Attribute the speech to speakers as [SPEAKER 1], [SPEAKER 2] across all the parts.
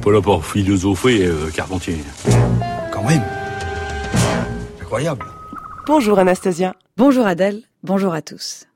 [SPEAKER 1] pas là pour philosopher, euh, Carpentier.
[SPEAKER 2] Quand même. Incroyable.
[SPEAKER 3] Bonjour Anastasia.
[SPEAKER 4] Bonjour Adèle, bonjour à tous.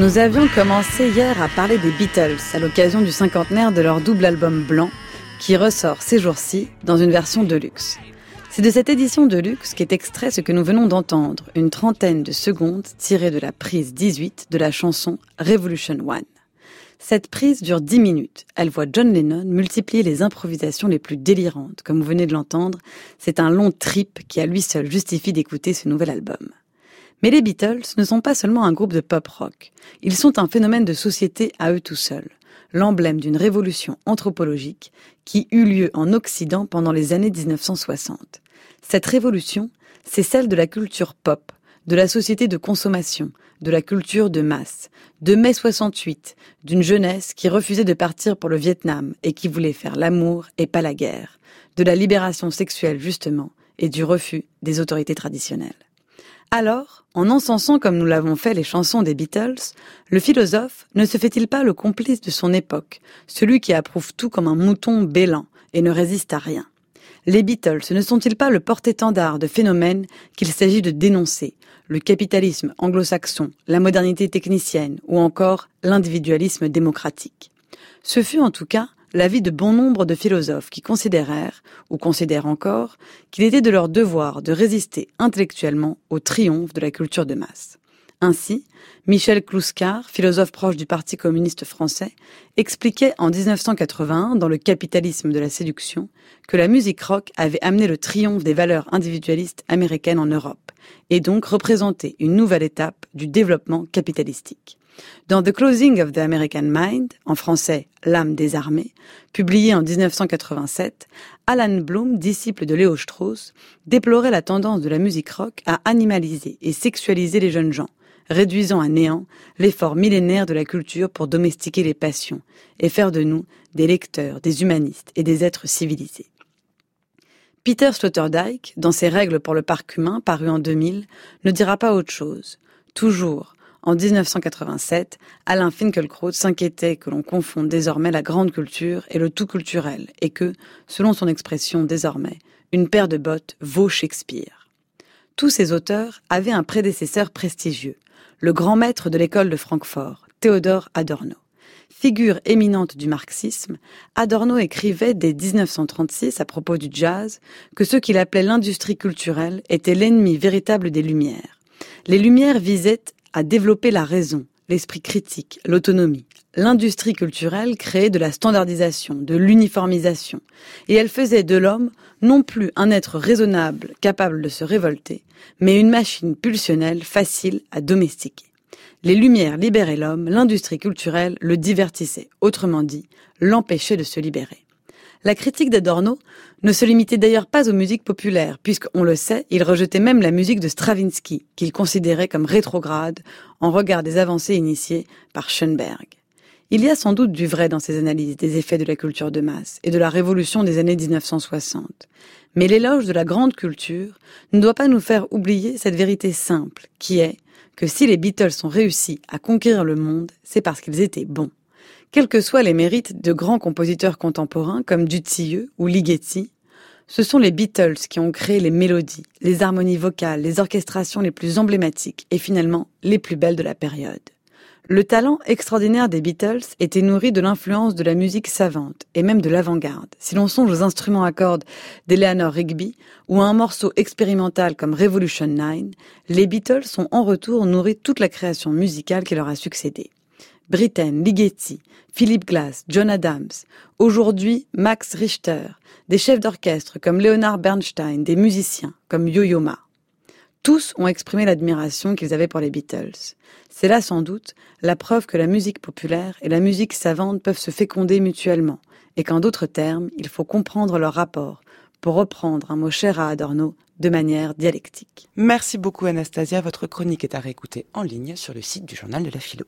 [SPEAKER 4] Nous avions commencé hier à parler des Beatles à l'occasion du cinquantenaire de leur double album blanc qui ressort ces jours-ci dans une version de luxe. C'est de cette édition de luxe qu'est extrait ce que nous venons d'entendre, une trentaine de secondes tirées de la prise 18 de la chanson Revolution One. Cette prise dure 10 minutes. Elle voit John Lennon multiplier les improvisations les plus délirantes. Comme vous venez de l'entendre, c'est un long trip qui à lui seul justifie d'écouter ce nouvel album. Mais les Beatles ne sont pas seulement un groupe de pop rock. Ils sont un phénomène de société à eux tout seuls, l'emblème d'une révolution anthropologique qui eut lieu en Occident pendant les années 1960. Cette révolution, c'est celle de la culture pop, de la société de consommation, de la culture de masse, de mai 68, d'une jeunesse qui refusait de partir pour le Vietnam et qui voulait faire l'amour et pas la guerre, de la libération sexuelle justement, et du refus des autorités traditionnelles. Alors, en encensant comme nous l'avons fait les chansons des Beatles, le philosophe ne se fait-il pas le complice de son époque, celui qui approuve tout comme un mouton bêlant et ne résiste à rien? Les Beatles ne sont-ils pas le porte-étendard de phénomènes qu'il s'agit de dénoncer? Le capitalisme anglo-saxon, la modernité technicienne ou encore l'individualisme démocratique? Ce fut en tout cas l'avis de bon nombre de philosophes qui considérèrent, ou considèrent encore, qu'il était de leur devoir de résister intellectuellement au triomphe de la culture de masse. Ainsi, Michel Clouscar, philosophe proche du Parti communiste français, expliquait en 1981 dans Le capitalisme de la séduction que la musique rock avait amené le triomphe des valeurs individualistes américaines en Europe, et donc représenté une nouvelle étape du développement capitalistique. Dans The Closing of the American Mind, en français L'âme des armées, publié en 1987, Alan Bloom, disciple de Léo Strauss, déplorait la tendance de la musique rock à animaliser et sexualiser les jeunes gens, réduisant à néant l'effort millénaire de la culture pour domestiquer les passions et faire de nous des lecteurs, des humanistes et des êtres civilisés. Peter Sloterdijk, dans ses règles pour le parc humain, paru en 2000, ne dira pas autre chose. Toujours, en 1987, Alain Finkielkraut s'inquiétait que l'on confonde désormais la grande culture et le tout culturel, et que, selon son expression désormais, une paire de bottes vaut Shakespeare. Tous ces auteurs avaient un prédécesseur prestigieux, le grand maître de l'école de Francfort, Théodore Adorno. Figure éminente du marxisme, Adorno écrivait dès 1936 à propos du jazz que ce qu'il appelait l'industrie culturelle était l'ennemi véritable des Lumières. Les Lumières visaient à développer la raison, l'esprit critique, l'autonomie. L'industrie culturelle créait de la standardisation, de l'uniformisation, et elle faisait de l'homme non plus un être raisonnable capable de se révolter, mais une machine pulsionnelle facile à domestiquer. Les Lumières libéraient l'homme, l'industrie culturelle le divertissait, autrement dit, l'empêchait de se libérer. La critique d'Adorno ne se limitait d'ailleurs pas aux musiques populaires, puisqu'on le sait, il rejetait même la musique de Stravinsky, qu'il considérait comme rétrograde en regard des avancées initiées par Schoenberg. Il y a sans doute du vrai dans ces analyses des effets de la culture de masse et de la révolution des années 1960. Mais l'éloge de la grande culture ne doit pas nous faire oublier cette vérité simple, qui est que si les Beatles ont réussi à conquérir le monde, c'est parce qu'ils étaient bons. Quels que soient les mérites de grands compositeurs contemporains comme Dutilleux ou Ligeti, ce sont les Beatles qui ont créé les mélodies, les harmonies vocales, les orchestrations les plus emblématiques et finalement les plus belles de la période. Le talent extraordinaire des Beatles était nourri de l'influence de la musique savante et même de l'avant-garde. Si l'on songe aux instruments à cordes d'Eleanor Rigby ou à un morceau expérimental comme Revolution 9, les Beatles ont en retour nourri toute la création musicale qui leur a succédé. Britten, Ligeti, Philip Glass, John Adams, aujourd'hui Max Richter, des chefs d'orchestre comme Leonard Bernstein, des musiciens comme Yo-Yo Ma. Tous ont exprimé l'admiration qu'ils avaient pour les Beatles. C'est là sans doute la preuve que la musique populaire et la musique savante peuvent se féconder mutuellement, et qu'en d'autres termes, il faut comprendre leur rapport, pour reprendre un mot cher à Adorno, de manière dialectique.
[SPEAKER 3] Merci beaucoup Anastasia, votre chronique est à réécouter en ligne sur le site du journal de la philo.